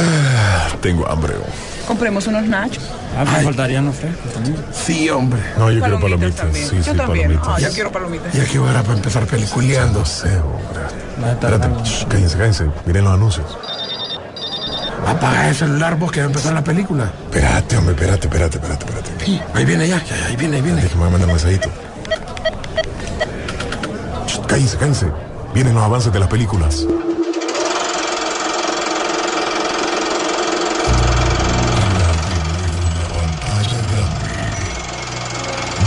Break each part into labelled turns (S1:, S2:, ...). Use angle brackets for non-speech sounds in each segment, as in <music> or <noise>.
S1: Ah, tengo hambre.
S2: Compremos unos nachos.
S3: Ah, me faltarían los frescos también.
S1: Sí, hombre. No, yo quiero palomitas.
S2: también.
S1: Sí,
S2: yo
S1: sí,
S2: también.
S1: palomitas.
S2: Ah, yo quiero palomitas.
S1: Ya que hora para empezar peliculeando. No sé, hombre. Espérate, shh, cállense, cállense. Miren los anuncios. Apaga el celular vos que va a empezar la película. Espérate, hombre, espérate, espérate, espérate, espérate. Ahí viene ya, ahí viene, ahí viene. Déjame mandar un mensajito. Shh, Cállense, cállense. Vienen los avances de las películas.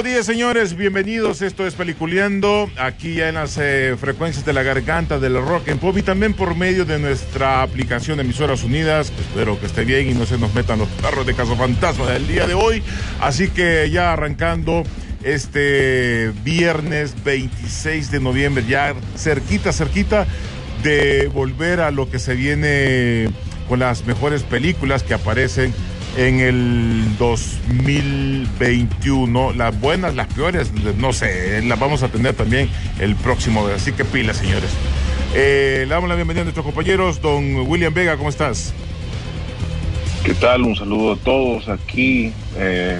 S4: Buenos días, señores. Bienvenidos. Esto es Peliculeando. Aquí ya en las eh, frecuencias de la garganta del rock en pop y también por medio de nuestra aplicación Emisoras Unidas. Espero que esté bien y no se nos metan los perros de Caso Fantasma del día de hoy. Así que ya arrancando este viernes 26 de noviembre, ya cerquita, cerquita de volver a lo que se viene con las mejores películas que aparecen en el 2021. Las buenas, las peores, no sé, las vamos a tener también el próximo. Así que pila, señores. Eh, le damos la bienvenida a nuestros compañeros. Don William Vega, ¿cómo estás?
S5: ¿Qué tal? Un saludo a todos aquí, eh,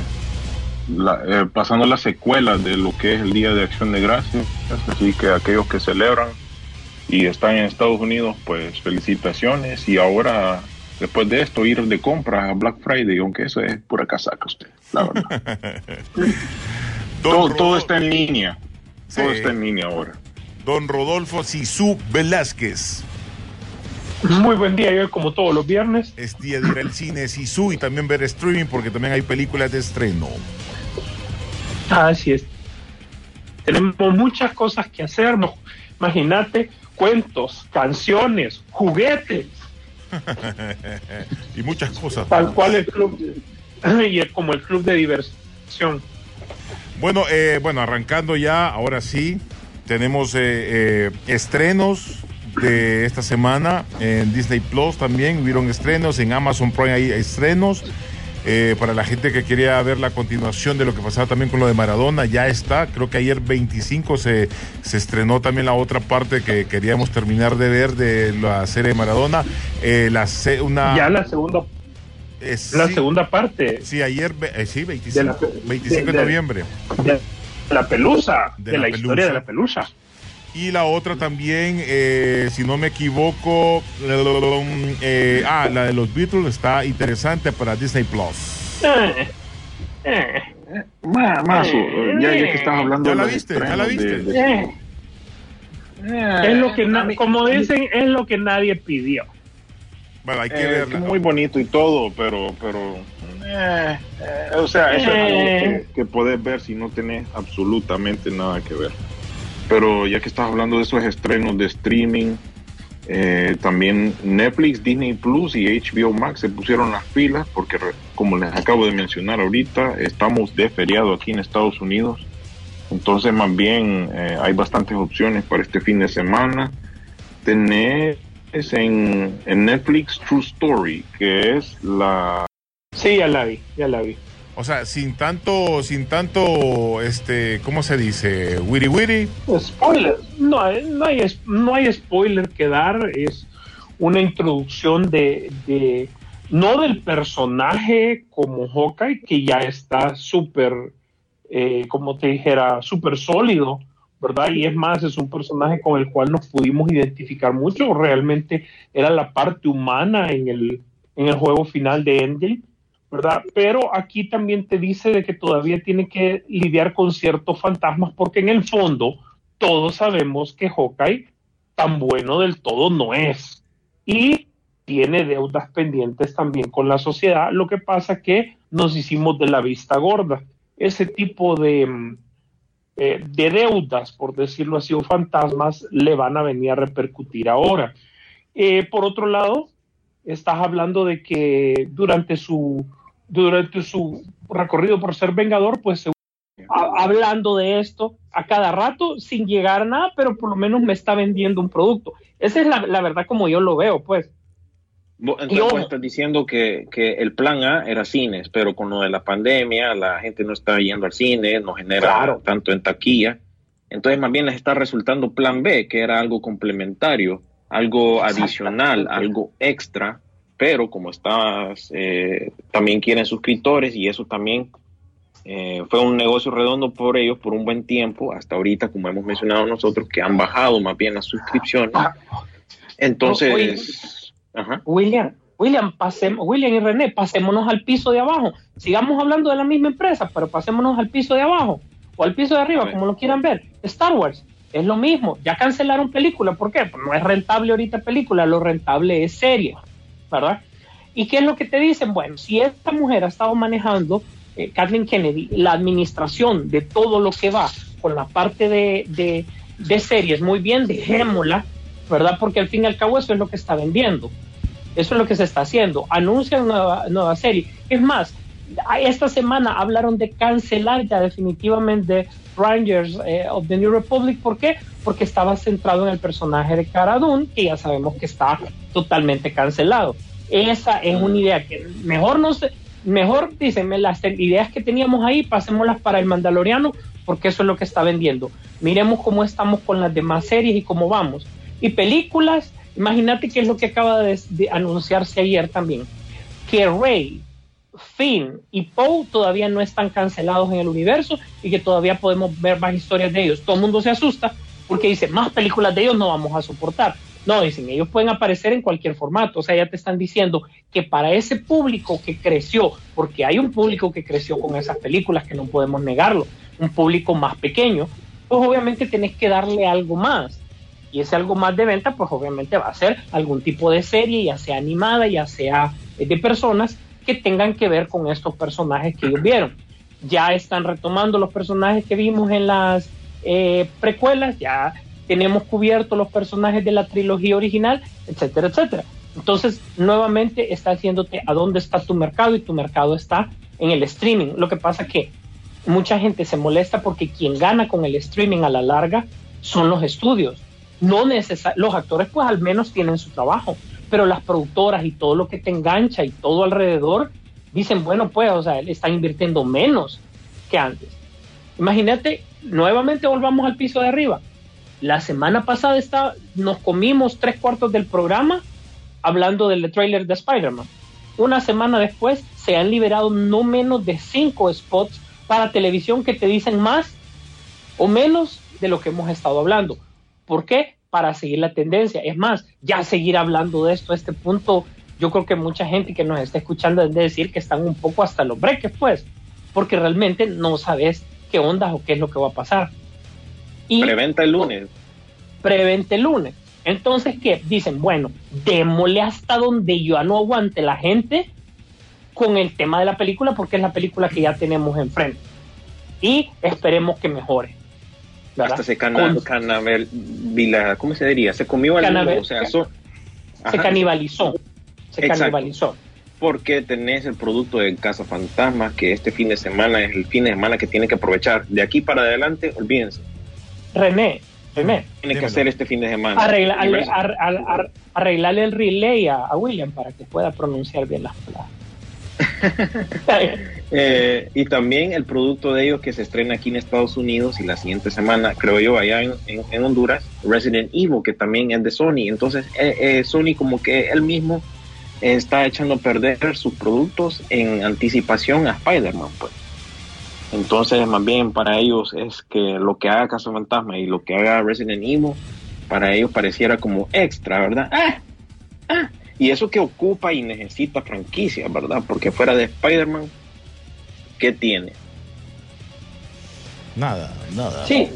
S5: la- eh, pasando las secuelas de lo que es el Día de Acción de Gracias. Así que aquellos que celebran y están en Estados Unidos, pues felicitaciones. Y ahora, después de esto, ir de compras a Black Friday, aunque eso es pura casaca usted, la verdad. <laughs>
S4: Don,
S5: todo, todo está en línea. Todo está en línea ahora.
S4: Don Rodolfo Sisu Velázquez.
S6: Muy buen día, yo como todos los viernes.
S4: Es día de ir al cine Sisu y también ver streaming porque también hay películas de estreno.
S6: Así es. Tenemos muchas cosas que hacer. no, Imagínate, cuentos, canciones, juguetes, <laughs>
S4: y muchas cosas.
S6: tal cual el club, <clears throat> y el- como el club de diversión.
S4: Bueno, eh, bueno, arrancando ya, ahora sí, tenemos eh, eh, estrenos de esta semana en Disney Plus también, hubieron estrenos, en Amazon Prime hay estrenos. Eh, para la gente que quería ver la continuación de lo que pasaba también con lo de Maradona, ya está. Creo que ayer 25 se, se estrenó también la otra parte que queríamos terminar de ver de la serie de Maradona. Eh, la una,
S6: ya la segunda,
S4: eh,
S6: la
S4: sí,
S6: segunda parte
S4: sí, ayer, eh, sí, 25,
S6: De la-
S4: 25 de, noviembre.
S6: de la pelusa,
S4: De
S6: de,
S4: la
S6: la, historia de la pelusa.
S4: Y la otra también, eh, si no me equivoco, eh, ah, la de los Beatles está interesante para Disney Plus.
S6: Eh, eh,
S5: Más, más, ya, ya que estás hablando
S4: ¿Ya
S5: de
S4: la viste? ¿Ya la
S5: de-
S4: viste?
S5: de-
S6: eh. Es lo que, na- como dicen, es lo que nadie pidió.
S4: Bueno, hay que
S5: Eh,
S4: verla.
S5: muy bonito y todo, pero, pero, eh, eh, o sea, eso es algo que, que podés ver si no tenés absolutamente nada que ver. Pero ya que estás hablando de esos estrenos de streaming, eh, también Netflix, Disney Plus y HBO Max se pusieron las pilas porque, como les acabo de mencionar ahorita, estamos de feriado aquí en Estados Unidos. Entonces, más bien, eh, hay bastantes opciones para este fin de semana. Tenés en, en Netflix True Story, que es la...
S6: Sí, ya la vi, ya la vi.
S4: O sea, sin tanto, sin tanto, este, ¿cómo se dice? Witty witty.
S6: Spoiler. No, no, hay, no hay spoiler que dar. Es una introducción de, de no del personaje como Hawkeye, que ya está súper, eh, como te dijera, súper sólido, ¿verdad? Y es más, es un personaje con el cual nos pudimos identificar mucho. Realmente era la parte humana en el, en el juego final de Endgame, ¿verdad? Pero aquí también te dice de que todavía tiene que lidiar con ciertos fantasmas porque en el fondo todos sabemos que Hawkeye tan bueno del todo no es. Y tiene deudas pendientes también con la sociedad. Lo que pasa que nos hicimos de la vista gorda. Ese tipo de, mm, eh, de deudas, por decirlo así, o fantasmas, le van a venir a repercutir ahora. Eh, por otro lado, estás hablando de que durante su, durante su recorrido por ser vengador, pues se hablando de esto a cada rato sin llegar a nada, pero por lo menos me está vendiendo un producto. Esa es la, la verdad como yo lo veo, pues.
S5: Entonces yo, estás diciendo que, que, el plan A era cines, pero con lo de la pandemia la gente no está yendo al cine, no genera tanto en taquilla. Entonces más bien les está resultando plan B, que era algo complementario, algo adicional, algo extra, pero como estás, eh, también quieren suscriptores y eso también eh, fue un negocio redondo por ellos por un buen tiempo, hasta ahorita, como hemos mencionado nosotros, que han bajado más bien las suscripciones. Ah. Entonces...
S6: William, William, pasemos, William y René, pasémonos al piso de abajo. Sigamos hablando de la misma empresa, pero pasémonos al piso de abajo o al piso de arriba, como lo quieran ver. Star Wars es lo mismo. Ya cancelaron película. ¿Por qué? Pues no es rentable ahorita película, lo rentable es serie, ¿verdad? ¿Y qué es lo que te dicen? Bueno, si esta mujer ha estado manejando, eh, Kathleen Kennedy, la administración de todo lo que va con la parte de, de, de series, muy bien, dejémosla ¿verdad? Porque al fin y al cabo eso es lo que está vendiendo. Eso es lo que se está haciendo. Anuncian una nueva, serie. Es más, esta semana hablaron de cancelar ya definitivamente Rangers eh, of the New Republic. ¿Por qué? Porque estaba centrado en el personaje de Cara que ya sabemos que está totalmente cancelado. Esa es una idea que mejor no sé, mejor dícenme las ideas que teníamos ahí, pasémoslas para el Mandaloriano, porque eso es lo que está vendiendo. Miremos cómo estamos con las demás series y cómo vamos. Y películas, imagínate qué es lo que acaba de, anunciarse ayer también, que Rey, Finn y Poe todavía no están cancelados en el universo y que todavía podemos ver más historias de ellos. Todo el mundo se asusta porque dice, más películas de ellos no vamos a soportar. No, dicen, ellos pueden aparecer en cualquier formato. O sea, ya te están diciendo que para ese público que creció, porque hay un público que creció con esas películas, que no podemos negarlo, un público más pequeño, pues obviamente tenés que darle algo más y ese algo más de venta, pues obviamente va a ser algún tipo de serie, ya sea animada, ya sea de personas tengan que ver con estos personajes que ellos vieron. Ya están retomando los personajes que vimos en las eh, precuelas, ya tenemos cubiertos los personajes de la trilogía original, etcétera, etcétera. Entonces, nuevamente está haciéndote a dónde está tu mercado y tu mercado está en el streaming. Lo que pasa que mucha gente se molesta porque quien gana con el streaming a la larga son los estudios no los actores pues al menos tienen su trabajo, pero las productoras y todo lo que te engancha y todo alrededor dicen, bueno, pues, o sea, están invirtiendo menos que antes. Imagínate, nuevamente volvamos al piso de arriba. La semana pasada está, nos comimos tres cuartos del programa hablando del trailer de Spider-Man. Una semana después se han liberado no menos de cinco spots para televisión que te dicen más o menos de lo que hemos estado hablando. ¿Por qué? Para seguir la tendencia. Es más, ya seguir hablando de esto a este punto, yo creo que mucha gente que nos está escuchando debe decir que están un poco hasta los breques, pues, porque realmente no sabes qué onda o qué es lo que va a pasar.
S5: Y, preventa el lunes.
S6: Preventa el lunes. Entonces, ¿qué? Dicen, bueno, démosle hasta donde yo no aguante la gente con el tema de la película, porque es la película que ya tenemos enfrente. Y esperemos que mejore.
S5: Hasta se ¿cómo se diría? Se comió al o sea,
S6: se canibalizó. Se canibalizó.
S5: Porque tenés el producto de Casa Fantasma, que este fin de semana es el fin de semana que tiene que aprovechar. De aquí para adelante, olvídense.
S6: René, René.
S5: Tiene que hacer este fin de semana.
S6: arreglarle el relay a, William para que pueda pronunciar bien las palabras. <laughs>
S5: Eh, y también el producto de ellos que se estrena aquí en Estados Unidos y la siguiente semana, creo yo, allá en, Honduras, Resident Evil, que también es de Sony. Entonces, eh, eh, Sony como que él mismo está echando a perder sus productos en anticipación a Spider-Man, pues. Entonces, más bien para ellos es que lo que haga Caso Fantasma y lo que haga Resident Evil, para ellos pareciera como extra, ¿verdad? Ah, ah, Y eso que ocupa y necesita franquicia, ¿verdad? Porque fuera de Spider-Man, ¿qué tiene?
S4: Nada, nada.
S6: Sí.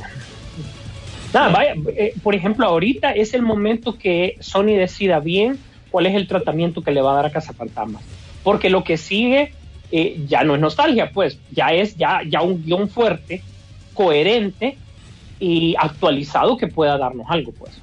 S6: Nada, vaya, eh, por ejemplo, ahorita es el momento que Sony decida bien cuál es el tratamiento que le va a dar a Casa Fantasma. Porque lo que sigue eh, ya no es nostalgia, pues, ya es ya, ya un guion fuerte, coherente y actualizado que pueda darnos algo, pues.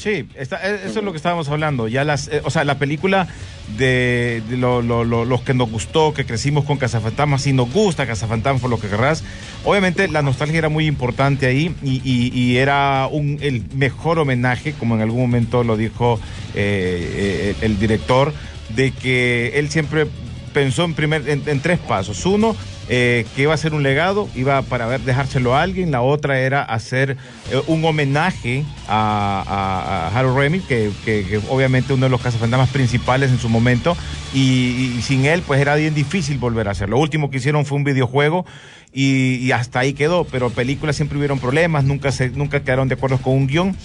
S4: Sí, e, eso es lo que estábamos hablando. Ya las, eh, o sea, la película de, los que nos gustó, que crecimos con Cazafantasmas, si nos gusta Cazafantasmas por lo que querrás. Obviamente la nostalgia era muy importante ahí y, era un, el mejor homenaje, como en algún momento lo dijo eh, eh, el director, de que él siempre pensó en, primer, en tres pasos. Uno, eh, que iba a ser un legado, iba para ver, dejárselo a alguien. La otra era hacer eh, un homenaje a, Harold Remy, que, obviamente uno de los cazafantasmas principales en su momento. Y, sin él, pues era bien difícil volver a hacerlo. Lo último que hicieron fue un videojuego. Y, hasta ahí quedó, pero películas siempre hubieron problemas, nunca, se, nunca quedaron de acuerdo con un guion.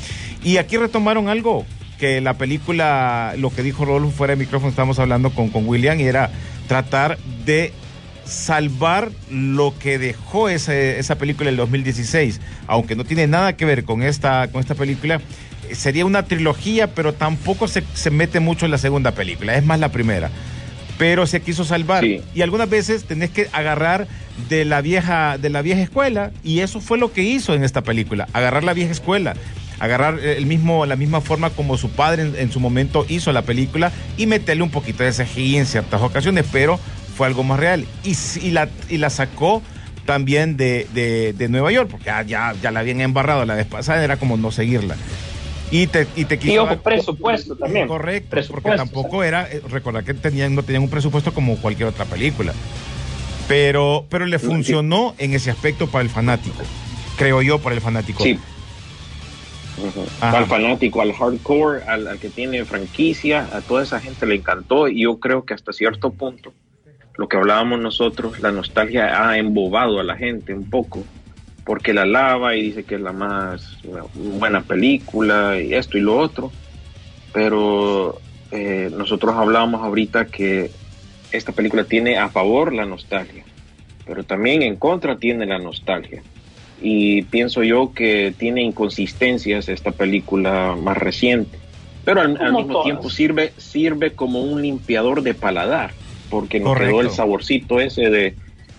S4: Y aquí retomaron algo, que la película, lo que dijo Rodolfo fuera de micrófono, estábamos hablando con, con William, y era tratar de salvar lo que dejó esa, esa película el 2016, aunque no tiene nada que ver con esta, con esta película. Sería una trilogía, pero tampoco se, mete mucho en la segunda película, es más la primera. Pero se quiso salvar. Y algunas veces tenés que agarrar de la vieja, de la vieja escuela, y eso fue lo que hizo en esta película, agarrar la vieja escuela agarrar el mismo, la misma forma como su padre en, su momento hizo la película y meterle un poquito de CGI en ciertas ocasiones, pero fue algo más real. Y, y, la, y la sacó también de, de, Nueva York, porque ya, ya, la habían embarrado la vez pasada, era como no seguirla. Y te, y te
S6: quiso. presupuesto también.
S4: Correcto, porque tampoco era. Eh, recordar que tenían, no tenían un presupuesto como cualquier otra película. Pero, pero le funcionó en ese aspecto para el fanático. Creo yo, para el fanático.
S5: Sí. Al fanático, al hardcore, al, al, que tiene franquicia, a toda esa gente le encantó. Y yo creo que hasta cierto punto lo que hablábamos nosotros, la nostalgia ha embobado a la gente un poco, porque la lava y dice que es la más buena película y esto y lo otro, pero eh, nosotros hablábamos ahorita que esta película tiene a favor la nostalgia, pero también en contra tiene la nostalgia. Y pienso yo que tiene inconsistencias esta película más reciente, pero al, mismo tiempo sirve, sirve como un limpiador de paladar porque nos quedó el saborcito ese de,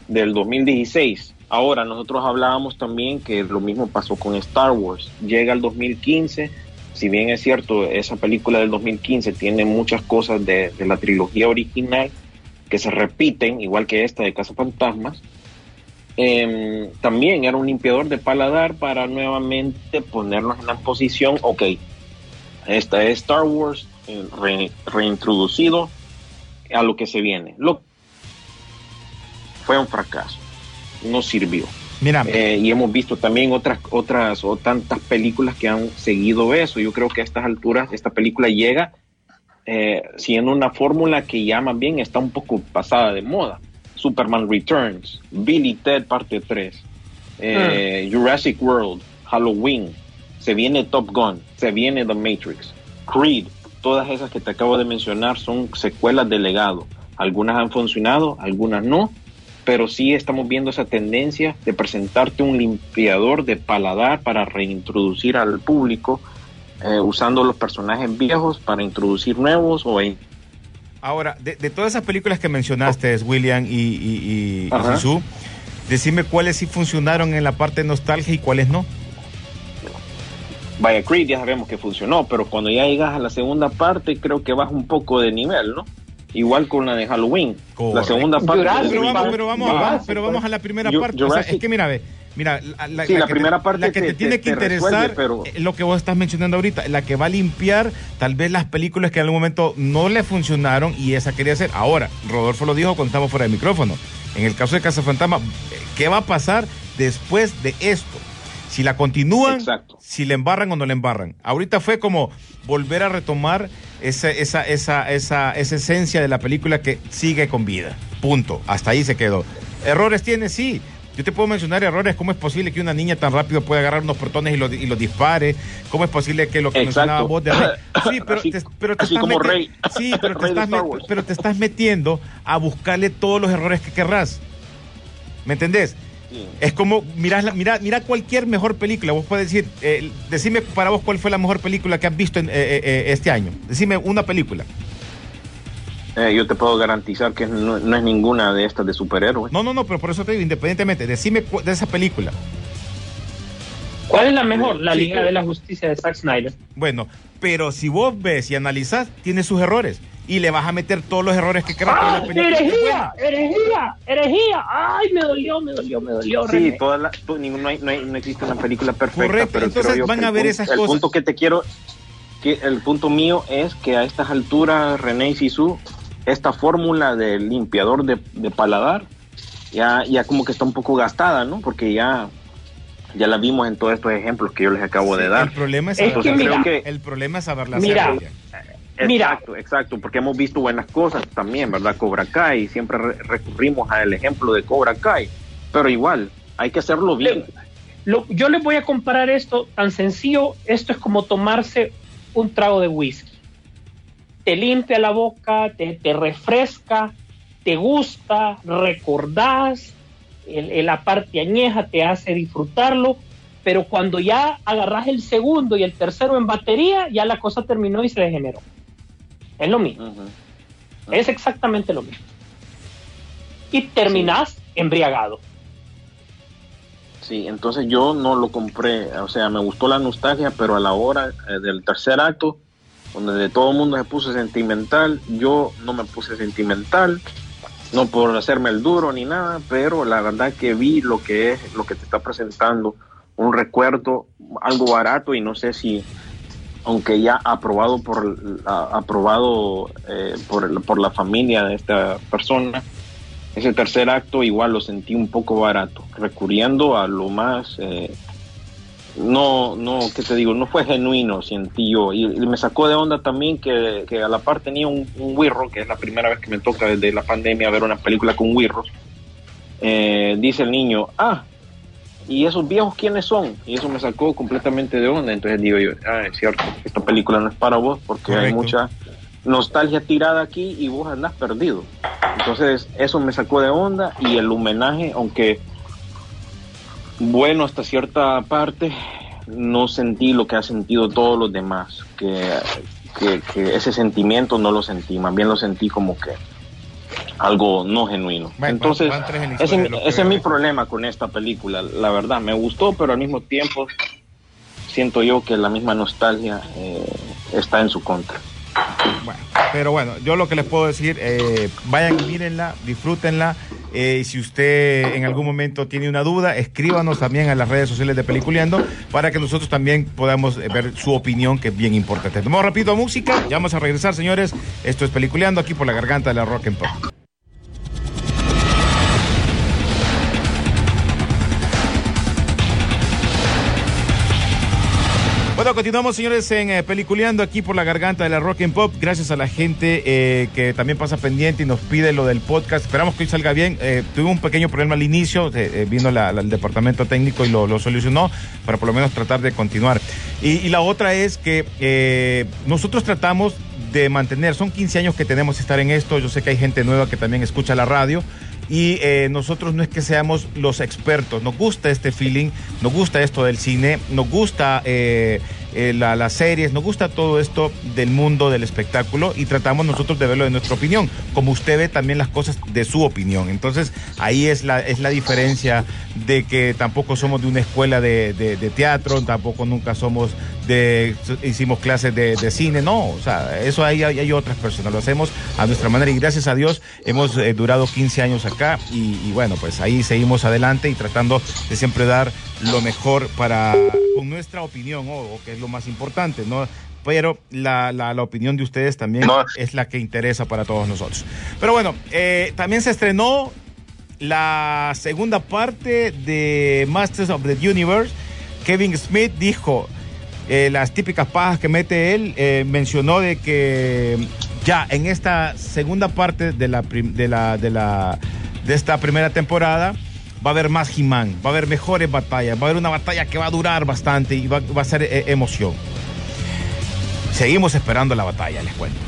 S5: del 2016. Ahora, nosotros hablábamos también que lo mismo pasó con Star Wars. Llega el 2015, si bien es cierto, esa película del 2015 tiene muchas cosas de, la trilogía original que se repiten, igual que esta de Casa Fantasmas, em, también era un limpiador de paladar para nuevamente ponernos en la posición, ok, esta es Star Wars eh, reintroducido a lo que se viene. Lo fue un fracaso, no sirvió.
S4: Mira,
S5: eh, y hemos visto también otras, otras o tantas películas que han seguido eso. Yo creo que a estas alturas esta película llega eh, siendo una fórmula que ya más bien está un poco pasada de moda. Superman Returns, Billy Ted parte 3, eh, hmm. Jurassic World, Halloween, se viene Top Gun, se viene The Matrix, Creed, todas esas que te acabo de mencionar son secuelas de legado. Algunas han funcionado, algunas no, pero sí estamos viendo esa tendencia de presentarte un limpiador de paladar para reintroducir al público, eh, usando los personajes viejos para introducir nuevos o...
S4: Ahora, de, todas esas películas que mencionaste, William y, y, y, decime cuáles sí funcionaron en la parte de nostalgia y cuáles no.
S5: Vaya Creed ya sabemos que funcionó, pero cuando ya llegas a la segunda parte creo que baja un poco de nivel, ¿no? Igual con la de Halloween. La segunda parte.
S4: pero, vamos, pero, vamos, pero vamos a la primera parte. es que mira, ve, mira, la,
S5: primera parte
S4: la que te, tiene que interesar es lo que vos estás mencionando ahorita, la que va a limpiar tal vez las películas que en algún momento no le funcionaron y esa quería hacer. Ahora, Rodolfo lo dijo cuando estamos fuera del micrófono. En el caso de Casa Fantasma, ¿qué va a pasar después de esto? Si la continúan, si le embarran o no le embarran. Ahorita fue como volver a retomar esa, esa, esa, esa, esa esencia de la película que sigue con vida. Punto. Hasta ahí se quedó. ¿Errores tiene? Sí. Yo te puedo mencionar errores. ¿Cómo es posible que una niña tan rápido pueda agarrar unos protones y los, y los dispare? ¿Cómo es posible que lo que mencionaba vos de Rey? <coughs> Sí, pero
S5: así,
S4: te, pero te
S5: así
S4: estás
S5: como Rey.
S4: Sí, <coughs> pero te,
S5: Rey
S4: estás pero te estás metiendo a buscarle todos los errores que querrás. ¿Me entendés?
S5: Sí.
S4: Es como, mirá, la- mira, mira cualquier mejor película. Vos puedes decir, eh, decime para vos cuál fue la mejor película que has visto en, eh, eh, eh, este año. Decime una película.
S5: Eh, yo te puedo garantizar que no, no es ninguna de estas de superhéroes.
S4: No, no, no, pero por eso te digo, independientemente, decime de esa película.
S6: ¿Cuál es la mejor? La
S5: Sí,
S6: Liga de la Justicia de Zack Snyder.
S4: Bueno, pero si vos ves y analizás, tiene sus errores. Y le vas a meter todos los errores que pero
S6: ¡Ah!
S4: la película es
S6: ¡Herejía! ¡Herejía! ¡Herejía! ¡Ay, me dolió, me dolió, me dolió!
S5: Sí,
S6: René!
S5: toda la, to- ningún- no, hay- no hay- no existe una película perfecta,
S4: Correcto,
S5: pero
S4: entonces van a
S5: el
S4: ver
S5: punto-
S4: esas
S5: el
S4: cosas.
S5: punto que te quiero, que el punto mío es que a estas alturas, René y Sisu, esta fórmula del limpiador de, de paladar, ya, ya como que está un poco gastada, ¿no? Porque ya, ya la vimos en todos estos ejemplos que yo les acabo de
S4: El
S5: dar.
S4: problema es,
S6: Es
S4: saber
S6: que
S4: el problema es saberla
S6: mira,
S4: hacer.
S6: Mira.
S5: Exacto, exacto, porque hemos visto buenas cosas también, ¿verdad? Cobra Kai, siempre re- recurrimos al ejemplo de Cobra Kai, pero igual, hay que hacerlo bien.
S6: Lo- yo les voy a comparar esto tan sencillo. Esto es como tomarse un trago de whisky. Te limpia la boca, te, te refresca, te gusta, recordás, el, el- la parte añeja te hace disfrutarlo, pero cuando ya agarras el segundo y el tercero en batería, ya la cosa terminó y se degeneró. Es lo mismo, es exactamente lo mismo. Y terminás embriagado.
S5: Sí, entonces yo no lo compré, o sea, me gustó la nostalgia, pero a la hora eh, del tercer acto, donde de todo el mundo se puso sentimental, yo no me puse sentimental, no por hacerme el duro ni nada, pero la verdad que vi lo que es, lo que te está presentando, un recuerdo, algo barato y no sé si, aunque ya aprobado por, aprobado eh, por, por la familia de esta persona, ese tercer acto igual lo sentí un poco barato, recurriendo a lo más, eh, no, no, ¿qué te digo? No fue genuino, sentí yo. Y, y me sacó de onda también que, que a la par tenía un, un wirro, que es la primera vez que me toca desde la pandemia ver una película con wirros. Eh, dice el niño, ah, ¿y esos viejos quiénes son? Y eso me sacó completamente de onda. Entonces digo yo, ah, es cierto, esta película no es para vos porque hay
S4: Correcto.
S5: mucha nostalgia tirada aquí y vos andás perdido. Entonces eso me sacó de onda y el homenaje, aunque bueno hasta cierta parte, no sentí lo que ha sentido todos los demás, que, que, que ese sentimiento no lo sentí, más bien lo sentí como que algo no genuino.
S4: Bueno,
S5: Entonces, ese, es mi problema con esta película, la verdad, me gustó, pero al mismo tiempo siento yo que la misma nostalgia eh, está en su contra.
S4: Bueno, pero bueno, yo lo que les puedo decir, eh, vayan y mírenla, disfrútenla. eh, y si usted en algún momento tiene una duda, escríbanos también a las redes sociales de Peliculeando para que nosotros también podamos eh, ver su opinión, que es bien importante. Tomamos rápido a música, ya vamos a regresar, señores. Esto es Peliculeando aquí por la garganta de la Rock and Pop. Continuamos, señores, en eh, Peliculeando aquí por la garganta de la Rock and Pop. Gracias a la gente eh, que también pasa pendiente y nos pide lo del podcast. Esperamos que hoy salga bien. Eh, tuvimos un pequeño problema al inicio, eh, eh, vino el departamento técnico y lo, solucionó para por lo menos tratar de continuar. Y, la otra es que nosotros tratamos de mantener, son 15 años que tenemos que estar en esto. Yo sé que hay gente nueva que también escucha la radio. Y nosotros no es que seamos los expertos, nos gusta este feeling, nos gusta esto del cine, nos gusta eh, la- las series, nos gusta todo esto del mundo del espectáculo y tratamos nosotros de verlo de nuestra opinión, como usted ve también las cosas de su opinión. Entonces ahí es la, es la diferencia de que tampoco somos de una escuela de, de- de teatro, tampoco nunca somos de, hicimos clases de, de cine, no, o sea, eso hay, hay, hay otras personas, lo hacemos a nuestra manera y gracias a Dios hemos eh, durado 15 años acá y, y bueno, pues ahí seguimos adelante y tratando de siempre dar lo mejor para, con nuestra opinión, o o que es lo más importante, ¿no? Pero la, la, la opinión de ustedes también
S5: No.
S4: es la que interesa para todos nosotros. Pero bueno, eh, también se estrenó la segunda parte de Masters of the Universe. Kevin Smith dijo eh, las típicas pajas que mete él, eh, mencionó de que ya en esta segunda parte de la, de la, de de esta primera temporada va a haber más He-Man, va a haber mejores batallas, va a haber una batalla que va a durar bastante y va, a ser eh, emoción. Seguimos esperando la batalla, les cuento.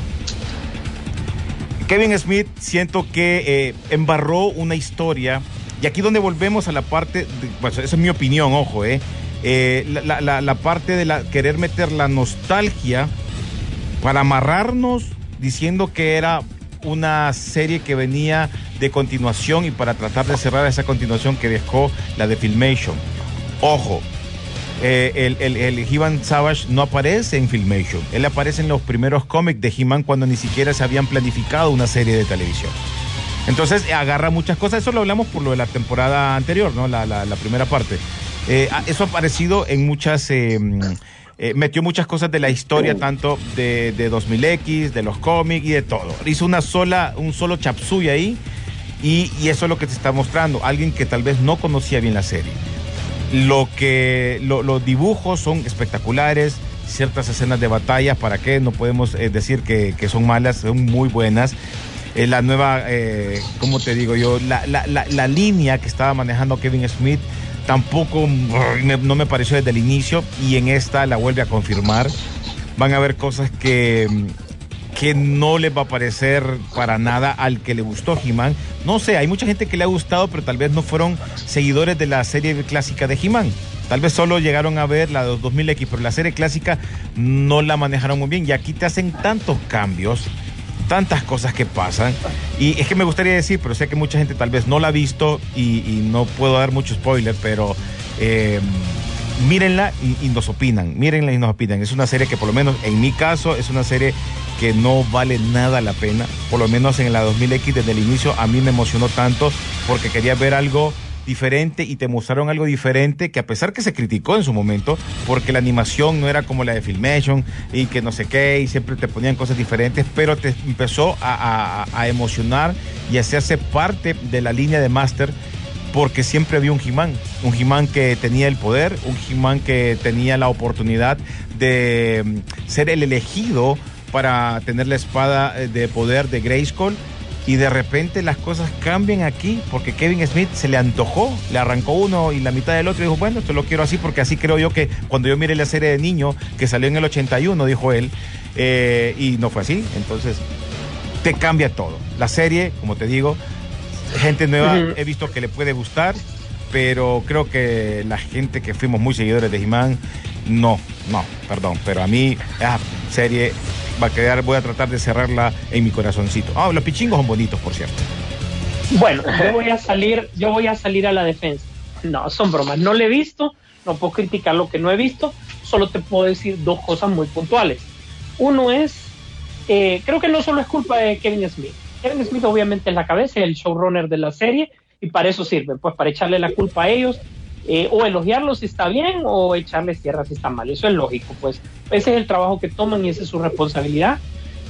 S4: Kevin Smith siento que eh, embarró una historia y aquí donde volvemos a la parte, pues esa es mi opinión, ojo, eh, eh la, parte de la, querer meter la nostalgia para amarrarnos diciendo que era una serie que venía de continuación y para tratar de cerrar esa continuación que dejó la de Filmation. Ojo, eh, el, el, el He-Man Savage no aparece en Filmation. Él aparece en los primeros cómics de He-Man cuando ni siquiera se habían planificado una serie de televisión. Entonces agarra muchas cosas. Eso lo hablamos por lo de la temporada anterior, ¿no? La, la, primera parte. Eh, eso ha aparecido en muchas. Eh, eh, metió muchas cosas de la historia, tanto de, de 2000X, de los cómics y de todo. Hizo una sola, un solo chapsuy ahí y, eso es lo que te está mostrando. Alguien que tal vez no conocía bien la serie. Lo que los dibujos son espectaculares, ciertas escenas de batalla, ¿para qué? No podemos decir que, son malas, son muy buenas. La nueva, ¿cómo te digo yo? La, la, la, la línea que estaba manejando Kevin Smith tampoco no me pareció desde el inicio y en esta la vuelve a confirmar. Van a haber cosas que, que no les va a parecer para nada al que le gustó He-Man. No sé, hay mucha gente que le ha gustado, pero tal vez no fueron seguidores de la serie clásica de He-Man. Tal vez solo llegaron a ver la de 2000X, pero la serie clásica no la manejaron muy bien. Y aquí te hacen tantos cambios tantas cosas que pasan. Y es que me gustaría decir, pero sé que mucha gente tal vez no la ha visto y, no puedo dar mucho spoiler, pero eh, mírenla y, nos opinan. Mírenla y nos opinan. Es una serie que por lo menos en mi caso es una serie que no vale nada la pena. Por lo menos en la 2000X desde el inicio a mí me emocionó tanto porque quería ver algo diferente y te mostraron algo diferente que a pesar que se criticó en su momento porque la animación no era como la de Filmation y que no sé qué y siempre te ponían cosas diferentes, pero te empezó a, emocionar y a hacerse parte de la línea de Master porque siempre había un He-Man, un He-Man que tenía el poder, un He-Man que tenía la oportunidad de mm, ser el elegido para tener la espada eh, de poder de Grayskull y de repente las cosas cambian aquí porque Kevin Smith se le antojó, le arrancó uno y la mitad del otro y dijo, bueno, esto lo quiero así porque así creo yo que cuando yo miré la serie de niño que salió en el 81, dijo él, eh, y no fue así, entonces te cambia todo. La serie, como te digo, gente nueva he visto que le puede gustar, pero creo que la gente que fuimos muy seguidores de He-Man, no, no, perdón, pero a mí esa serie va a quedar, voy a tratar de cerrarla en mi corazoncito. Ah, los pichingos son bonitos, por cierto.
S6: Bueno, yo voy a salir, yo voy a salir a la defensa. No, son bromas. No le he visto, no puedo criticar lo que no he visto, solo te puedo decir dos cosas muy puntuales. Uno es, eh, creo que no solo es culpa de Kevin Smith. Kevin Smith obviamente es la cabeza, es el showrunner de la serie y para eso sirve, pues para echarle la culpa a ellos eh, o elogiarlos si está bien o echarles tierra si está mal. Eso es lógico, pues ese es el trabajo que toman y esa es su responsabilidad.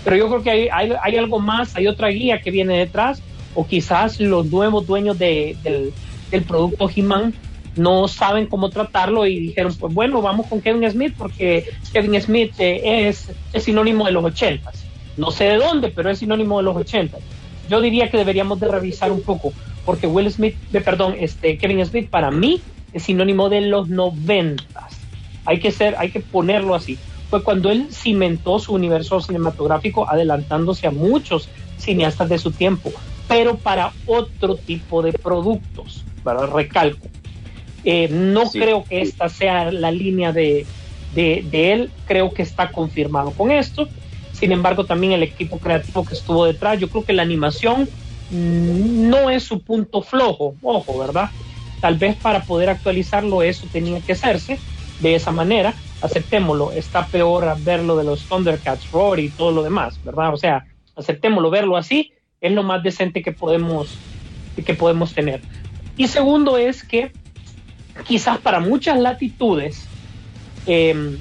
S6: Pero yo creo que hay, hay, algo más, hay otra guía que viene detrás o quizás los nuevos dueños de, del, producto He-Man no saben cómo tratarlo y dijeron, pues bueno, vamos con Kevin Smith porque Kevin Smith eh, es, es sinónimo de los ochentas. No sé de dónde, pero es sinónimo de los ochentas. Yo diría que deberíamos de revisar un poco, porque Will Smith, de, perdón, este Kevin Smith para mí es sinónimo de los noventas. Hay que ser, hay que ponerlo así. Fue cuando él cimentó su universo cinematográfico adelantándose a muchos cineastas de su tiempo, pero para otro tipo de productos, ¿verdad? Recalco. Eh, no creo que esta sea la línea de, de, de, él, creo que está confirmado con esto. Sin embargo, también el equipo creativo que estuvo detrás, yo creo que la animación no es su punto flojo, ojo, ¿verdad? Tal vez para poder actualizarlo eso tenía que hacerse de esa manera. Aceptémoslo, está peor verlo de los Thundercats, Roar y todo lo demás, ¿verdad? O sea, aceptémoslo, verlo así es lo más decente que podemos, que podemos tener. Y segundo es que quizás para muchas latitudes, em,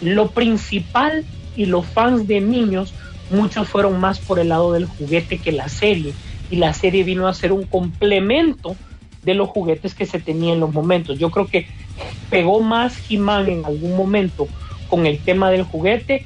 S6: lo principal y los fans de niños, muchos fueron más por el lado del juguete que la serie. Y la serie vino a ser un complemento de los juguetes que se tenían en los momentos. Yo creo que pegó más He-Man en algún momento con el tema del juguete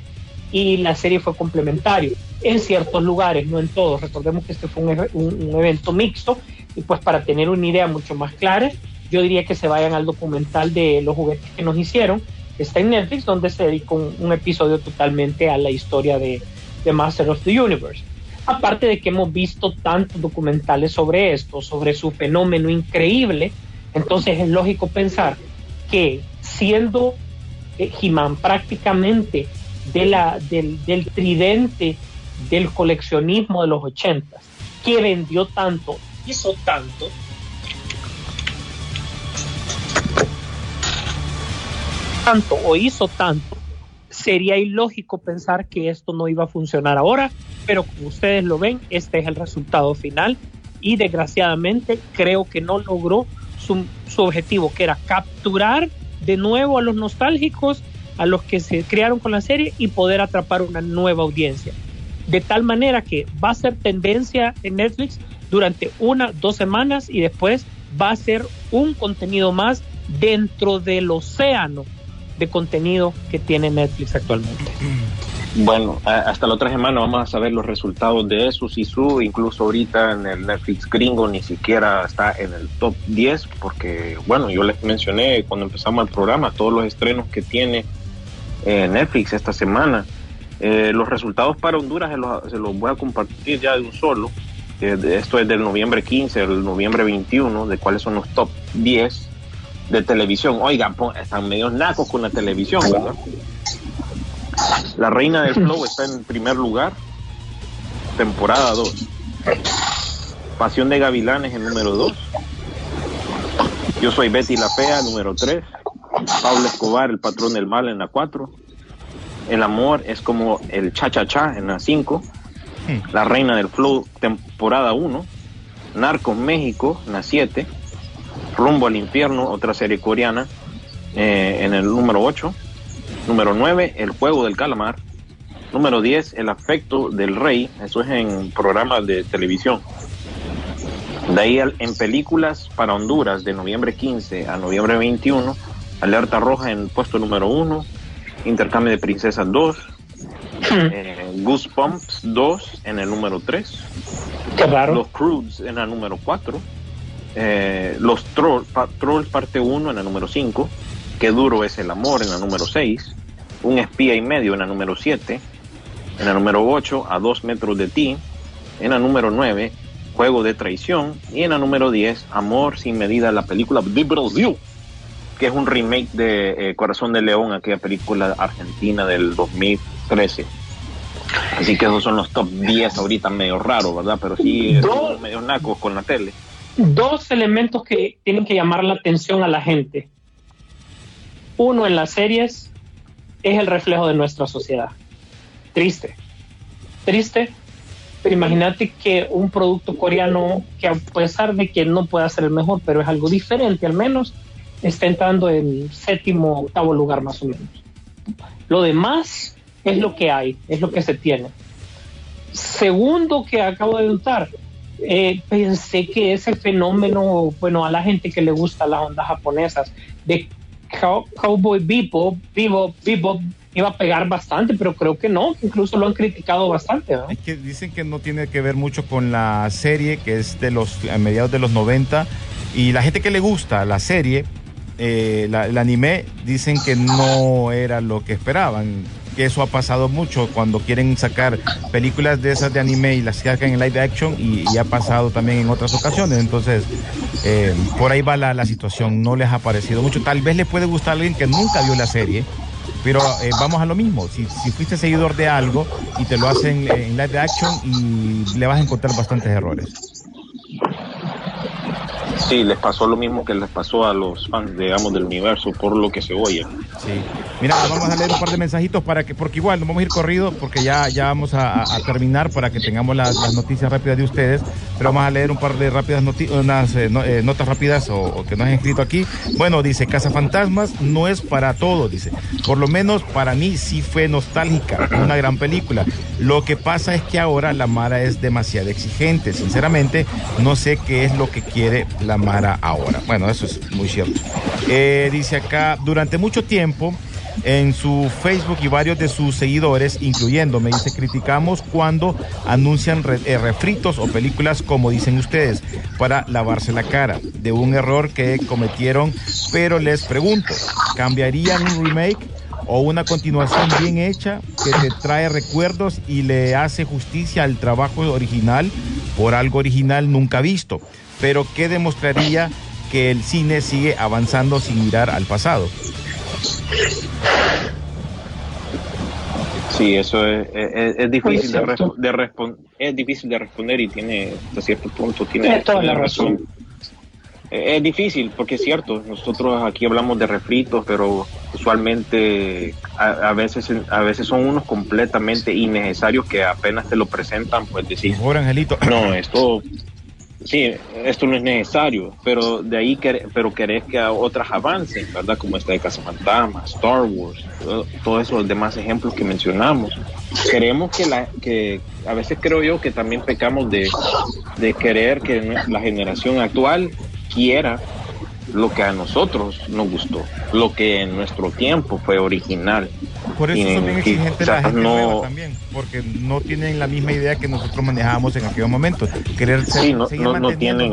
S6: y la serie fue complementario en ciertos lugares, no en todos. Recordemos que este fue un, evento mixto Y pues para tener una idea mucho más clara, yo diría que se vayan al documental de los juguetes que nos hicieron, que está en Netflix, donde se dedica un, episodio totalmente a la historia de, de Master of the Universe. Aparte de que hemos visto tantos documentales sobre esto, sobre su fenómeno increíble, entonces es lógico pensar que siendo eh, He-Man prácticamente de la, del, del, tridente del coleccionismo de los 80, que vendió tanto, hizo tanto, tanto o hizo tanto, sería ilógico pensar que esto no iba a funcionar ahora, pero como ustedes lo ven, este es el resultado final y desgraciadamente creo que no logró su, objetivo, que era capturar de nuevo a los nostálgicos, a los que se crearon con la serie y poder atrapar una nueva audiencia. De tal manera que va a ser tendencia en Netflix durante una, dos semanas y después va a ser un contenido más dentro del océano de contenido que tiene Netflix actualmente. <clears throat>
S5: Bueno, hasta la otra semana vamos a saber los resultados de eso. Si su, incluso ahorita en el Netflix gringo, ni siquiera está en el top 10, porque, bueno, yo les mencioné cuando empezamos el programa todos los estrenos que tiene eh, Netflix esta semana. Eh, los resultados para Honduras se los, voy a compartir ya de un solo. esto es del noviembre 15 al noviembre 21, de cuáles son los top 10 de televisión. Oigan, están medio nacos con la televisión, ¿verdad? La Reina del <laughs> Flow está en primer lugar, temporada 2. Pasión de Gavilanes en número 2. Yo soy Betty la Fea, número 3. Pablo Escobar, el patrón del mal, en la 4. El amor es como el cha-cha-cha en la 5. La Reina del Flow, temporada 1. Narcos México, en la 7. Rumbo al infierno, otra serie coreana, eh, en el número 8. Número 9, El juego del calamar. Número 10, El afecto del rey. Eso es en programas de televisión. De ahí en películas para Honduras de noviembre 15 a noviembre 21, Alerta Roja en puesto número 1, Intercambio de Princesas 2, eh, Goosebumps 2 en el número 3, Los Crudes en el número 4, eh, Los Trolls parte 1 en el número 5, Qué duro es el amor en la número 6, Un espía y medio en la número 7, en la número 8, A dos metros de ti, en la número 9, Juego de traición, y en la número 10, Amor sin medida, la película de Brasil, que es un remake de eh, Corazón de León, aquella película argentina del 2013. Así que esos son los top 10 ahorita medio raros, ¿verdad? Pero sí, medio nacos con la tele.
S6: Dos elementos que tienen que llamar la atención a la gente uno en las series es el reflejo de nuestra sociedad. Triste, triste, pero imagínate que un producto coreano que a pesar de que no pueda ser el mejor, pero es algo diferente al menos, está entrando en séptimo, octavo lugar más o menos. Lo demás es lo que hay, es lo que se tiene. Segundo que acabo de notar, eh, pensé que ese fenómeno, bueno, a la gente que le gusta las ondas japonesas, de Cowboy Bebop, Bebop, Bebop iba a pegar bastante, pero creo que no, incluso lo han criticado bastante.
S4: Es que dicen que no tiene que ver mucho con la serie, que es de los a mediados de los 90, y la gente que le gusta la serie, eh, el anime, dicen que no era lo que esperaban que eso ha pasado mucho cuando quieren sacar películas de esas de anime y las sacan en live action y, ha pasado también en otras ocasiones. Entonces, eh, por ahí va la, situación, no les ha parecido mucho. Tal vez le puede gustar a alguien que nunca vio la serie, pero eh, vamos a lo mismo. Si, si, fuiste seguidor de algo y te lo hacen en live action, y le vas a encontrar bastantes errores.
S5: Sí, les pasó lo mismo que les pasó a los fans, digamos, del universo, por lo que se oye.
S4: Sí. Mira, vamos a leer un par de mensajitos para que, porque igual nos vamos a ir corrido, porque ya, ya vamos a, terminar para que tengamos las, noticias rápidas de ustedes, pero vamos a leer un par de rápidas unas, eh, eh, notas rápidas o, que nos han escrito aquí. Bueno, dice, Casa Fantasmas no es para todos, dice. Por lo menos para mí sí fue nostálgica, una gran película. Lo que pasa es que ahora la Mara es demasiado exigente. Sinceramente, no sé qué es lo que quiere la Mara ahora. Bueno, eso es muy cierto. Eh, dice acá, durante mucho tiempo en su Facebook y varios de sus seguidores, incluyéndome, dice, criticamos cuando anuncian eh, refritos o películas como dicen ustedes, para lavarse la cara de un error que cometieron, pero les pregunto, ¿cambiarían un remake? o una continuación bien hecha que te trae recuerdos y le hace justicia al trabajo original por algo original nunca visto, pero que demostraría que el cine sigue avanzando sin mirar al pasado.
S5: Sí, eso es, difícil de, es difícil de responder y tiene hasta cierto punto tiene, toda la razón. Es difícil porque es cierto, nosotros aquí hablamos de refritos, pero usualmente a, veces a veces son unos completamente innecesarios que apenas te lo presentan, pues decís,
S4: Angelito.
S5: no, esto sí, esto no es necesario, pero de ahí pero querés que otras avancen, ¿verdad? Como esta de Fantasma, Star Wars, todos esos demás ejemplos que mencionamos. Queremos que la que a veces creo yo que también pecamos de, de querer que la generación actual quiera lo que a nosotros nos gustó, lo que en nuestro tiempo fue original.
S4: Por eso son bien exigentes la gente no, también, porque no tienen la misma idea que nosotros manejábamos en aquellos momentos. Querer
S5: sí, no, no, tienen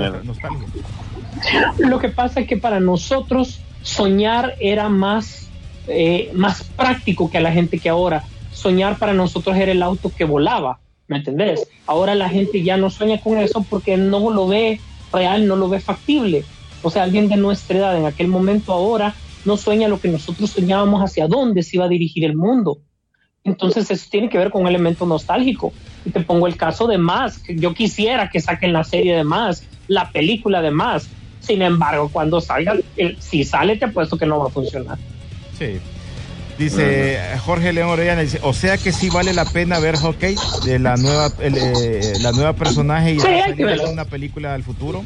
S6: Lo que pasa es que para nosotros soñar era más, eh, más práctico que a la gente que ahora. Soñar para nosotros era el auto que volaba, ¿me entendés? Ahora la gente ya no sueña con eso porque no lo ve real, no lo ve factible. O sea, alguien de nuestra edad en aquel momento ahora no sueña lo que nosotros soñábamos hacia dónde se iba a dirigir el mundo. Entonces eso tiene que ver con un elemento nostálgico. Y te pongo el caso de Más. Yo quisiera que saquen la serie de Más, la película de Más. Sin embargo, cuando salga, si sale, te apuesto que no va a funcionar.
S4: Sí. Dice Jorge León Orellana, dice, o sea que sí vale la pena ver hockey de la nueva, eh, la nueva personaje y una película del futuro.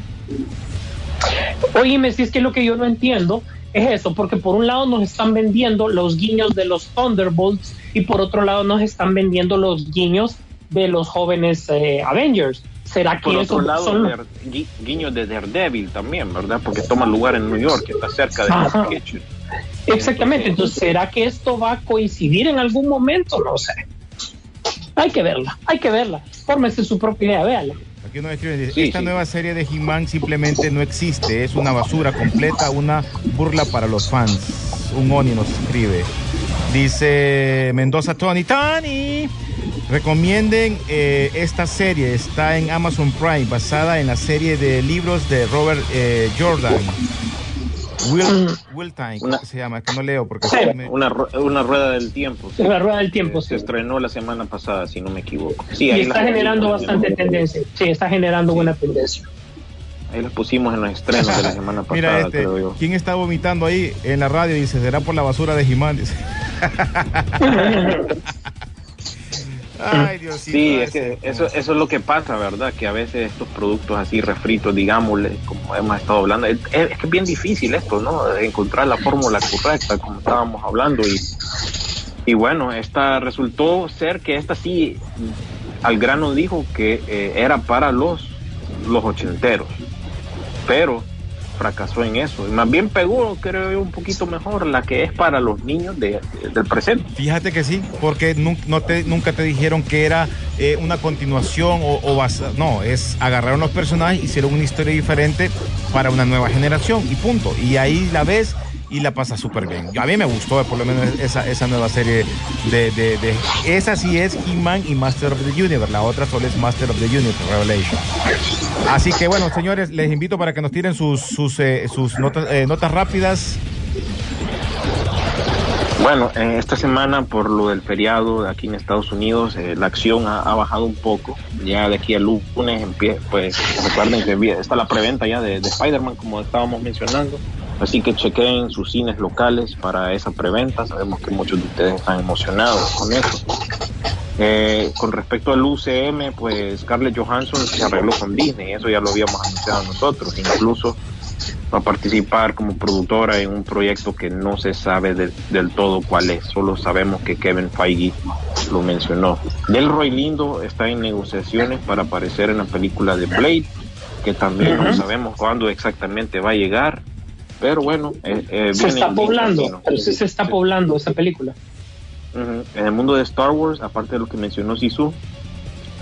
S6: Oíme, si es que lo que yo no entiendo es eso, porque por un lado nos están vendiendo los guiños de los Thunderbolts y por otro lado nos están vendiendo los guiños de los jóvenes eh, Avengers. ¿Será que
S5: por otro lado, son... guiños de Daredevil también, ¿verdad? Porque toma lugar en New York, que está cerca de
S6: Exactamente, entonces ¿será que esto va a coincidir en algún momento? No sé. Hay que verla, hay que verla. Fórmese su propia idea, véala.
S4: Aquí uno escribe, esta nueva serie de He-Man simplemente no existe, es una basura completa, una burla para los fans. Un Oni nos escribe. Dice Mendoza Tony, Tony, recomienden eh, esta serie, está en Amazon Prime, basada en la serie de libros de Robert eh, Jordan. Will, Will Time, una, se llama? Que no leo porque...
S5: una, una, rueda del tiempo.
S6: Una rueda del tiempo,
S5: Se estrenó la semana pasada, si no me equivoco.
S6: Sí, y está generando bastante tendencia. Sí, está generando buena tendencia.
S5: Ahí las pusimos en los estrenos de la semana <laughs> pasada, Mira este,
S4: ¿Quién está vomitando ahí en la radio? Dice, será por la basura de Jimán. <laughs> <laughs>
S5: Ay, Diosito. Sí, es que eso, eso es lo que pasa, ¿verdad? Que a veces estos productos así refritos, digámosle, como hemos estado hablando, es, que es bien difícil esto, ¿no? Encontrar la fórmula correcta, como estábamos hablando. Y, y bueno, esta resultó ser que esta sí, al grano dijo que eh, era para los, los ochenteros. Pero fracasó en eso. Y más bien pegó, creo yo, un poquito mejor la que es para los niños de, del presente.
S4: Fíjate que sí, porque no te, nunca te dijeron que era eh, una continuación o, o no, es agarraron los personajes, hicieron una historia diferente para una nueva generación y punto. Y ahí la ves y la pasa súper bien. A mí me gustó por lo menos esa, esa nueva serie de, esa sí es He-Man y Master of the Universe, la otra solo es Master of the Universe Revelation. Así que bueno, señores, les invito para que nos tiren sus, sus, eh, notas, eh, notas rápidas.
S5: Bueno, en esta semana por lo del feriado aquí en Estados Unidos, eh, la acción ha, bajado un poco. Ya de aquí al lunes, pues recuerden que está la preventa ya de, de Spider-Man, como estábamos mencionando. Así que chequeen sus cines locales para esa preventa. Sabemos que muchos de ustedes están emocionados con eso. Eh, con respecto al UCM, pues Scarlett Johansson se arregló con Disney, eso ya lo habíamos anunciado nosotros. Incluso va a participar como productora en un proyecto que no se sabe del todo cuál es, solo sabemos que Kevin Feige lo mencionó. Delroy Lindo está en negociaciones para aparecer en la película de Blade, que también no sabemos cuándo exactamente va a llegar Pero bueno,
S6: eh, se está poblando, se, está poblando esa película.
S5: En el mundo de Star Wars, aparte de lo que mencionó Sisu,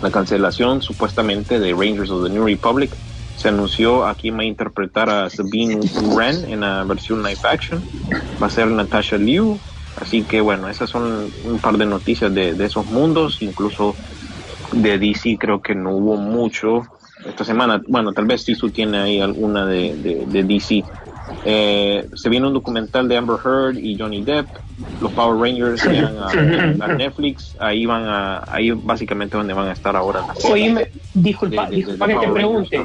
S5: la cancelación supuestamente de Rangers of the New Republic se anunció a quién va a interpretar a Sabine Wren en la versión live action. Va a ser Natasha Liu. Así que bueno, esas son un par de noticias de, esos mundos. Incluso de DC creo que no hubo mucho esta semana. Bueno, tal vez Sisu tiene ahí alguna de, de, DC. Eh, se viene un documental de Amber Heard y Johnny Depp. Los Power Rangers llegan a, Netflix. Ahí van a, ahí básicamente donde van a estar ahora.
S6: Oye, disculpa, disculpa que te pregunte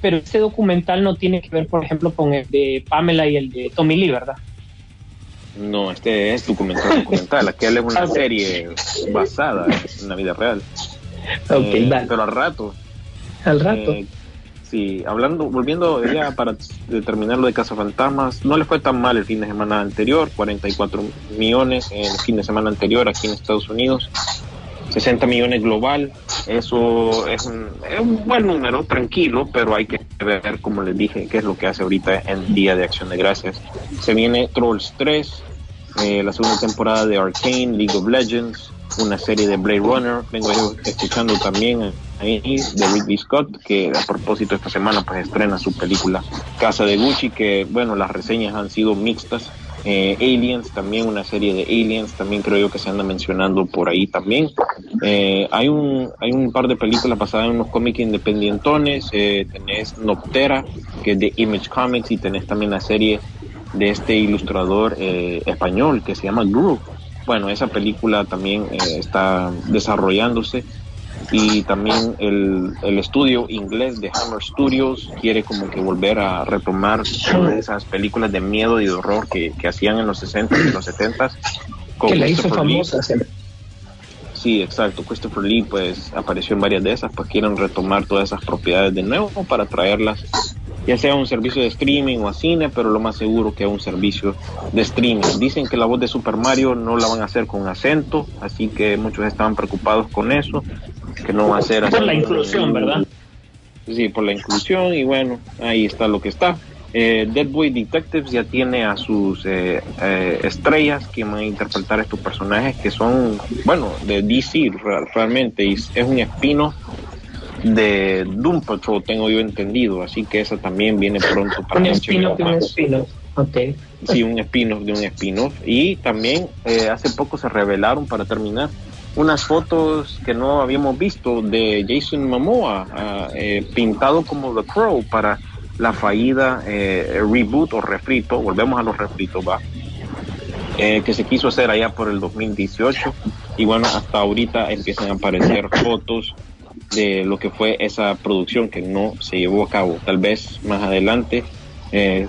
S6: pero este documental no tiene que ver, por ejemplo, con el de Pamela y el de Tommy Lee, ¿verdad?
S5: No, este es documental, documental. Aquel es una serie basada en la vida real.
S6: Ok, eh,
S5: Pero al rato.
S6: Al rato. Eh,
S5: sí, hablando, volviendo ya para determinar lo de Casa Fantasmas, no le fue tan mal el fin de semana anterior, 44 millones el fin de semana anterior aquí en Estados Unidos. 60 millones global, eso es un, buen número, tranquilo, pero hay que ver, como les dije, qué es lo que hace ahorita en Día de Acción de Gracias. Se viene Trolls 3, eh, la segunda temporada de Arcane, League of Legends, una serie de Blade Runner, vengo escuchando también ahí de Ridley Scott, que a propósito esta semana pues estrena su película Casa de Gucci, que bueno, las reseñas han sido mixtas, eh, Aliens, también una serie de Aliens, también creo yo que se anda mencionando por ahí también. Eh, hay, un, hay un par de películas basadas en unos cómics independientones, eh, tenés Noctera, que es de Image Comics, y tenés también la serie de este ilustrador español que se llama Groove. Bueno, esa película también está desarrollándose y también el, el, estudio inglés de Hammer Studios quiere como que volver a retomar esas películas de miedo y de horror que, que hacían en los 60 y los 70
S6: que la hizo famosa
S5: sí exacto. Christopher Lee pues apareció en varias de esas pues quieren retomar todas esas propiedades de nuevo para traerlas ya sea un servicio de streaming o a cine, pero lo más seguro que es un servicio de streaming. Dicen que la voz de Super Mario no la van a hacer con acento, así que muchos estaban preocupados con eso, que no va a ser
S6: así. Por la inclusión, ¿verdad?
S5: Sí, por la inclusión y bueno, ahí está lo que está. Eh, Dead Boy Detectives ya tiene a sus eh, eh, estrellas que van a interpretar estos personajes que son, bueno, de DC realmente, y es un espino de Doom Patrol, tengo yo entendido, así que esa también viene pronto
S6: para un spin-off de un spin-off. Okay.
S5: Sí, un spin-off de un spin-off. Y también eh, hace poco se revelaron, para terminar, unas fotos que no habíamos visto de Jason Momoa ah, eh, pintado como The Crow para la fallida eh, reboot o refrito, volvemos a los refritos, va, que se quiso hacer allá por el 2018 y bueno, hasta ahorita empiezan a aparecer fotos de lo que fue esa producción que no se llevó a cabo. Tal vez más adelante eh,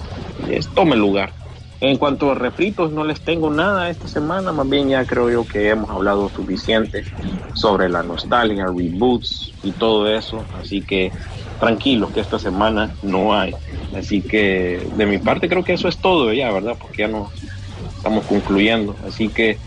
S5: tome lugar. En cuanto a refritos, no les tengo nada esta semana, más bien ya creo yo que hemos hablado suficiente sobre la nostalgia, reboots y todo eso, así que tranquilos que esta semana no hay. Así que de mi parte creo que eso es todo ya, ¿verdad? Porque ya no estamos concluyendo. Así que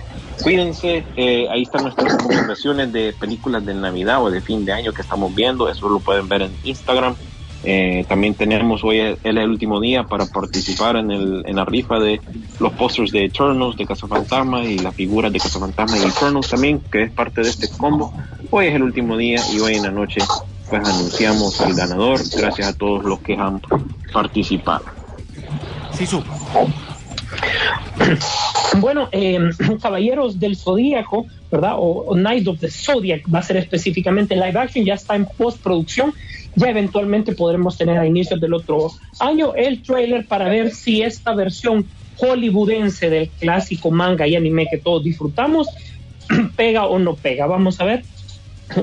S5: Cuídense, eh, ahí están nuestras recomendaciones de películas de Navidad o de fin de año que estamos viendo, eso lo pueden ver en Instagram. Eh, también tenemos hoy el, el, último día para participar en, el, en la rifa de los posters de Eternals, de Fantasma y las figuras de Fantasma y Eternals también, que es parte de este combo. Hoy es el último día y hoy en la noche pues anunciamos al ganador. Gracias a todos los que han participado.
S4: Sí, su. <clears throat>
S6: Bueno, eh, <clears throat> Caballeros del Zodíaco, ¿verdad? O, Night of the Zodiac va a ser específicamente live action, ya está en postproducción. Ya eventualmente podremos tener a inicios del otro año el trailer para ver si esta versión hollywoodense del clásico manga y anime que todos disfrutamos <clears throat> pega o no pega. Vamos a ver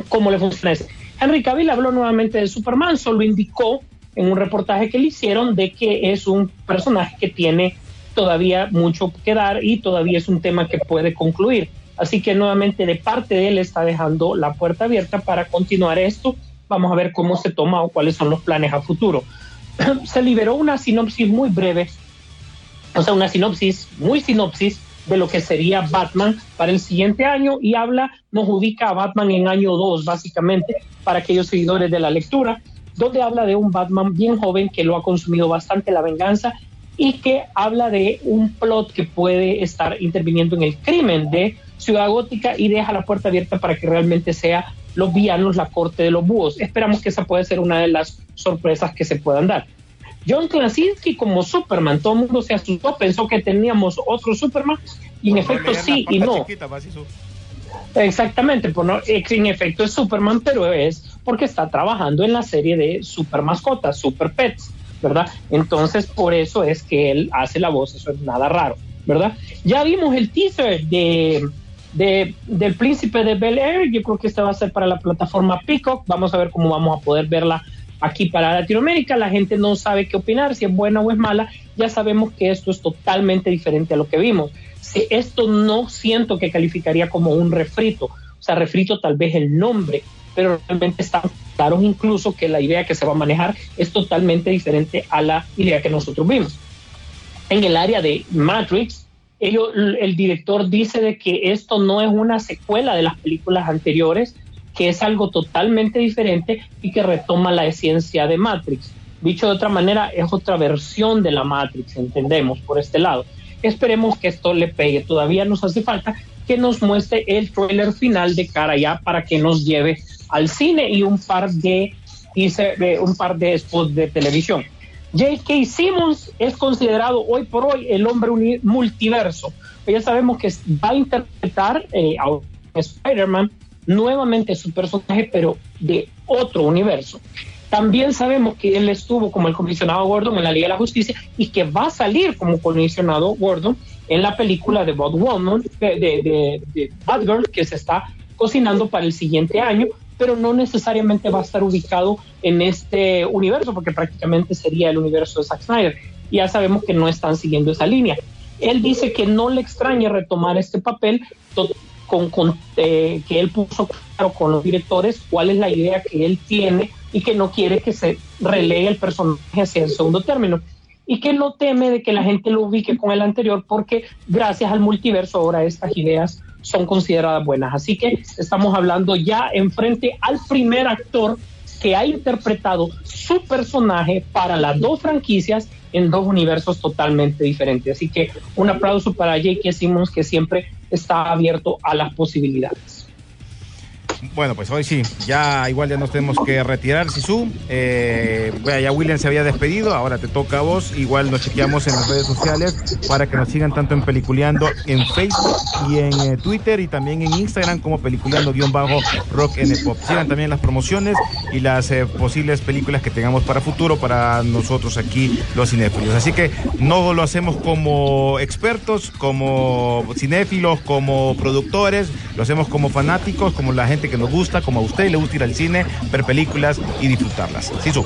S6: cómo le funciona eso. Henry Cavill habló nuevamente de Superman, solo indicó en un reportaje que le hicieron de que es un personaje que tiene todavía mucho que dar y todavía es un tema que puede concluir. Así que nuevamente de parte de él está dejando la puerta abierta para continuar esto. Vamos a ver cómo se toma o cuáles son los planes a futuro. <clears throat> se liberó una sinopsis muy breve, o sea, una sinopsis muy sinopsis de lo que sería Batman para el siguiente año y habla, nos ubica a Batman en año 2 básicamente para aquellos seguidores de la lectura, donde habla de un Batman bien joven que lo ha consumido bastante la venganza y que habla de un plot que puede estar interviniendo en el crimen de Ciudad Gótica y deja la puerta abierta para que realmente sea los villanos la corte de los búhos. Esperamos que esa puede ser una de las sorpresas que se puedan dar. John Krasinski como Superman, todo el mundo se asustó, pensó que teníamos otro Superman y en efecto sí y no. Exactamente, pues no, en efecto es Superman, pero es porque está trabajando en la serie de Super Mascotas, Super Pets, ¿verdad? Entonces por eso es que él hace la voz, eso es nada raro, ¿verdad? Ya vimos el teaser de, de del Príncipe de Bel Air, yo creo que esta va a ser para la plataforma Peacock, vamos a ver cómo vamos a poder verla aquí para Latinoamérica, la gente no sabe qué opinar, si es buena o es mala, ya sabemos que esto es totalmente diferente a lo que vimos. Si esto no siento que calificaría como un refrito, o sea, refrito tal vez el nombre, pero realmente está claro incluso que la idea que se va a manejar es totalmente diferente a la idea que nosotros vimos. En el área de Matrix, ellos, el director dice de que esto no es una secuela de las películas anteriores, que es algo totalmente diferente y que retoma la esencia de Matrix. Dicho de otra manera, es otra versión de la Matrix, entendemos, por este lado. Esperemos que esto le pegue. Todavía nos hace falta que nos muestre el trailer final de cara ya para que nos lleve al cine y un par de, un par de spots de televisión. J.K. Simmons es considerado hoy por hoy el hombre multiverso. Ya sabemos que va a interpretar eh, a Spider-Man nuevamente su personaje, pero de otro universo. También sabemos que él estuvo como el comisionado Gordon en la Liga de la Justicia y que va a salir como comisionado Gordon en la película de Batwoman, de, de, de, Batgirl, que se está cocinando para el siguiente año, pero no necesariamente va a estar ubicado en este universo, porque prácticamente sería el universo de Zack Snyder. Ya sabemos que no están siguiendo esa línea. Él dice que no le extraña retomar este papel con, eh, que él puso claro con los directores cuál es la idea que él tiene y que no quiere que se relegue el personaje hacia el segundo término y que no teme de que la gente lo ubique con el anterior porque gracias al multiverso ahora estas ideas son consideradas buenas. Así que estamos hablando ya enfrente al primer actor que ha interpretado su personaje para las dos franquicias en dos universos totalmente diferentes. Así que un aplauso para J.K. Simmons que siempre está abierto a las posibilidades.
S4: Bueno, pues hoy sí, ya igual ya nos tenemos que retirar, Sisu. Eh, ya William se había despedido, ahora te toca a vos. Igual nos chequeamos en las redes sociales para que nos sigan tanto en Peliculeando en Facebook y en eh, Twitter y también en Instagram como Peliculeando-Rock en Pop. Sigan también las promociones y las eh, posibles películas que tengamos para futuro para nosotros aquí los cinéfilos. Así que no lo hacemos como expertos, como cinéfilos, como productores, lo hacemos como fanáticos, como la gente que nos gusta, como a usted le gusta ir al cine, ver películas y disfrutarlas. Sí, su.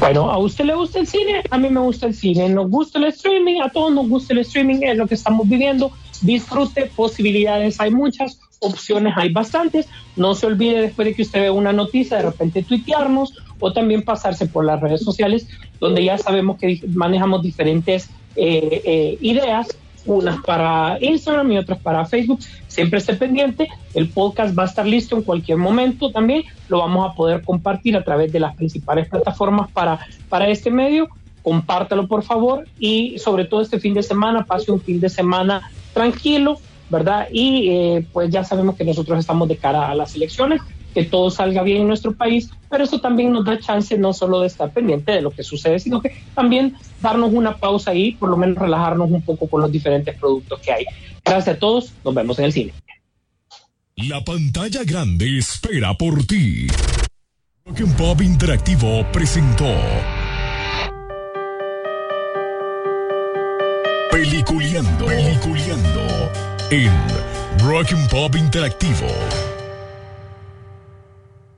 S6: Bueno, a usted le gusta el cine, a mí me gusta el cine, nos gusta el streaming, a todos nos gusta el streaming, es lo que estamos viviendo. Disfrute, posibilidades hay muchas, opciones hay bastantes. No se olvide después de que usted vea una noticia, de repente tuitearnos o también pasarse por las redes sociales, donde ya sabemos que manejamos diferentes eh, eh, ideas unas para Instagram y otras para Facebook. Siempre esté pendiente, el podcast va a estar listo en cualquier momento también, lo vamos a poder compartir a través de las principales plataformas para, para este medio. Compártalo por favor y sobre todo este fin de semana, pase un fin de semana tranquilo, ¿verdad? Y eh, pues ya sabemos que nosotros estamos de cara a las elecciones que todo salga bien en nuestro país, pero eso también nos da chance no solo de estar pendiente de lo que sucede, sino que también darnos una pausa ahí, por lo menos relajarnos un poco con los diferentes productos que hay. Gracias a todos, nos vemos en el cine.
S7: La pantalla grande espera por ti. Rock Pop Interactivo presentó Peliculeando, Peliculeando en Rock Pop Interactivo.